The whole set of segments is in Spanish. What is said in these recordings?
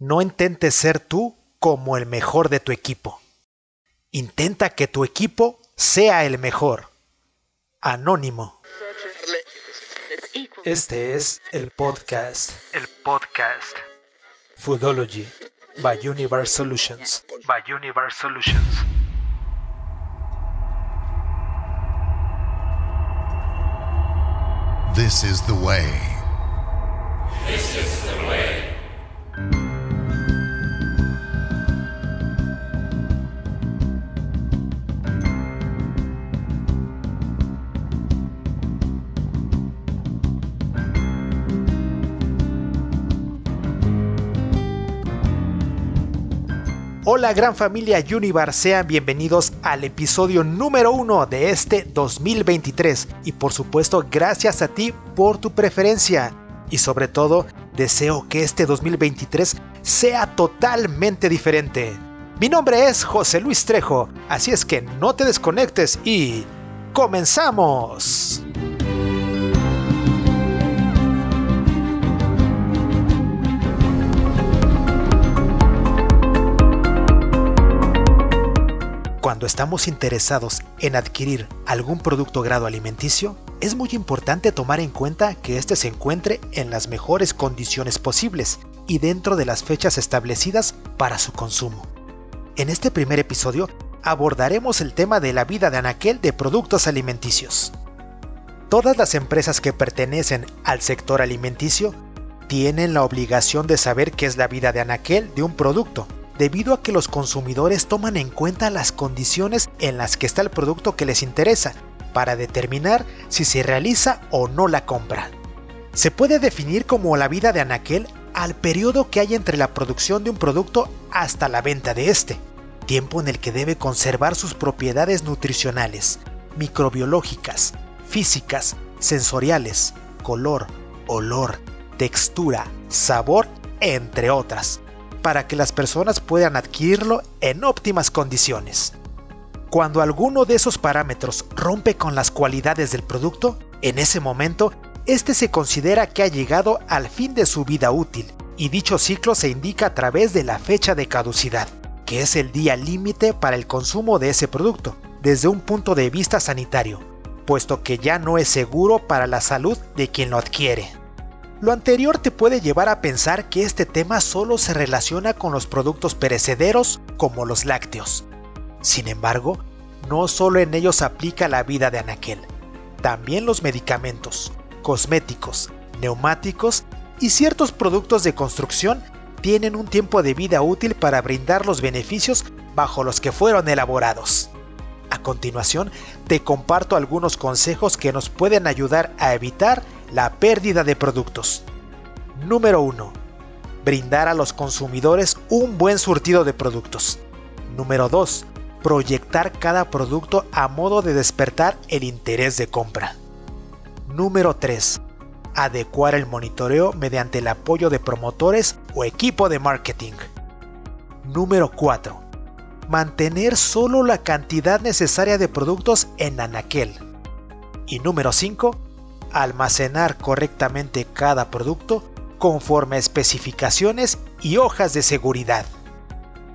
No intentes ser tú como el mejor de tu equipo. Intenta que tu equipo sea el mejor. Anónimo. Este es el podcast. El podcast. Foodology by Universe Solutions. By Universe Solutions. This is the way. Hola gran familia Univar, sean bienvenidos al episodio número uno de este 2023 y por supuesto gracias a ti por tu preferencia y sobre todo deseo que este 2023 sea totalmente diferente. Mi nombre es José Luis Trejo, así es que no te desconectes y comenzamos. Cuando estamos interesados en adquirir algún producto grado alimenticio, es muy importante tomar en cuenta que éste se encuentre en las mejores condiciones posibles y dentro de las fechas establecidas para su consumo. En este primer episodio abordaremos el tema de la vida de anaquel de productos alimenticios. Todas las empresas que pertenecen al sector alimenticio tienen la obligación de saber qué es la vida de anaquel de un producto debido a que los consumidores toman en cuenta las condiciones en las que está el producto que les interesa para determinar si se realiza o no la compra. Se puede definir como la vida de anaquel al periodo que hay entre la producción de un producto hasta la venta de este, tiempo en el que debe conservar sus propiedades nutricionales, microbiológicas, físicas, sensoriales, color, olor, textura, sabor, entre otras para que las personas puedan adquirirlo en óptimas condiciones. Cuando alguno de esos parámetros rompe con las cualidades del producto, en ese momento, este se considera que ha llegado al fin de su vida útil, y dicho ciclo se indica a través de la fecha de caducidad, que es el día límite para el consumo de ese producto, desde un punto de vista sanitario, puesto que ya no es seguro para la salud de quien lo adquiere. Lo anterior te puede llevar a pensar que este tema solo se relaciona con los productos perecederos como los lácteos. Sin embargo, no solo en ellos aplica la vida de anaquel, también los medicamentos, cosméticos, neumáticos y ciertos productos de construcción tienen un tiempo de vida útil para brindar los beneficios bajo los que fueron elaborados. A continuación, te comparto algunos consejos que nos pueden ayudar a evitar la pérdida de productos. Número 1. Brindar a los consumidores un buen surtido de productos. Número 2. Proyectar cada producto a modo de despertar el interés de compra. Número 3. Adecuar el monitoreo mediante el apoyo de promotores o equipo de marketing. Número 4. Mantener solo la cantidad necesaria de productos en anaquel. Y número 5 almacenar correctamente cada producto conforme a especificaciones y hojas de seguridad.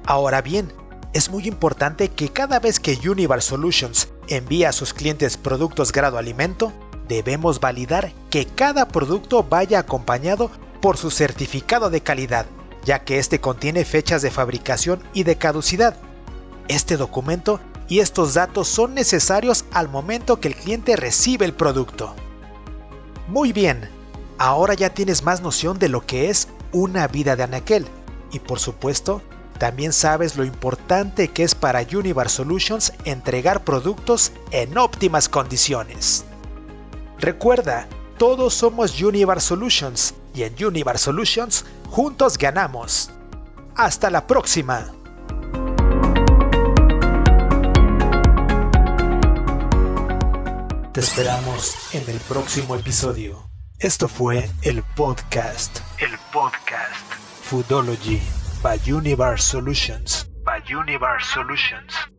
Ahora bien, es muy importante que cada vez que Univar Solutions envía a sus clientes productos grado alimento, debemos validar que cada producto vaya acompañado por su certificado de calidad, ya que este contiene fechas de fabricación y de caducidad. Este documento y estos datos son necesarios al momento que el cliente recibe el producto. Muy bien, ahora ya tienes más noción de lo que es una vida de anaquel y por supuesto también sabes lo importante que es para Univar Solutions entregar productos en óptimas condiciones. Recuerda, todos somos Univar Solutions y en Univar Solutions juntos ganamos. Hasta la próxima. Te esperamos en el próximo episodio. Esto fue el podcast. El podcast. Foodology by Universe Solutions. By Universe Solutions.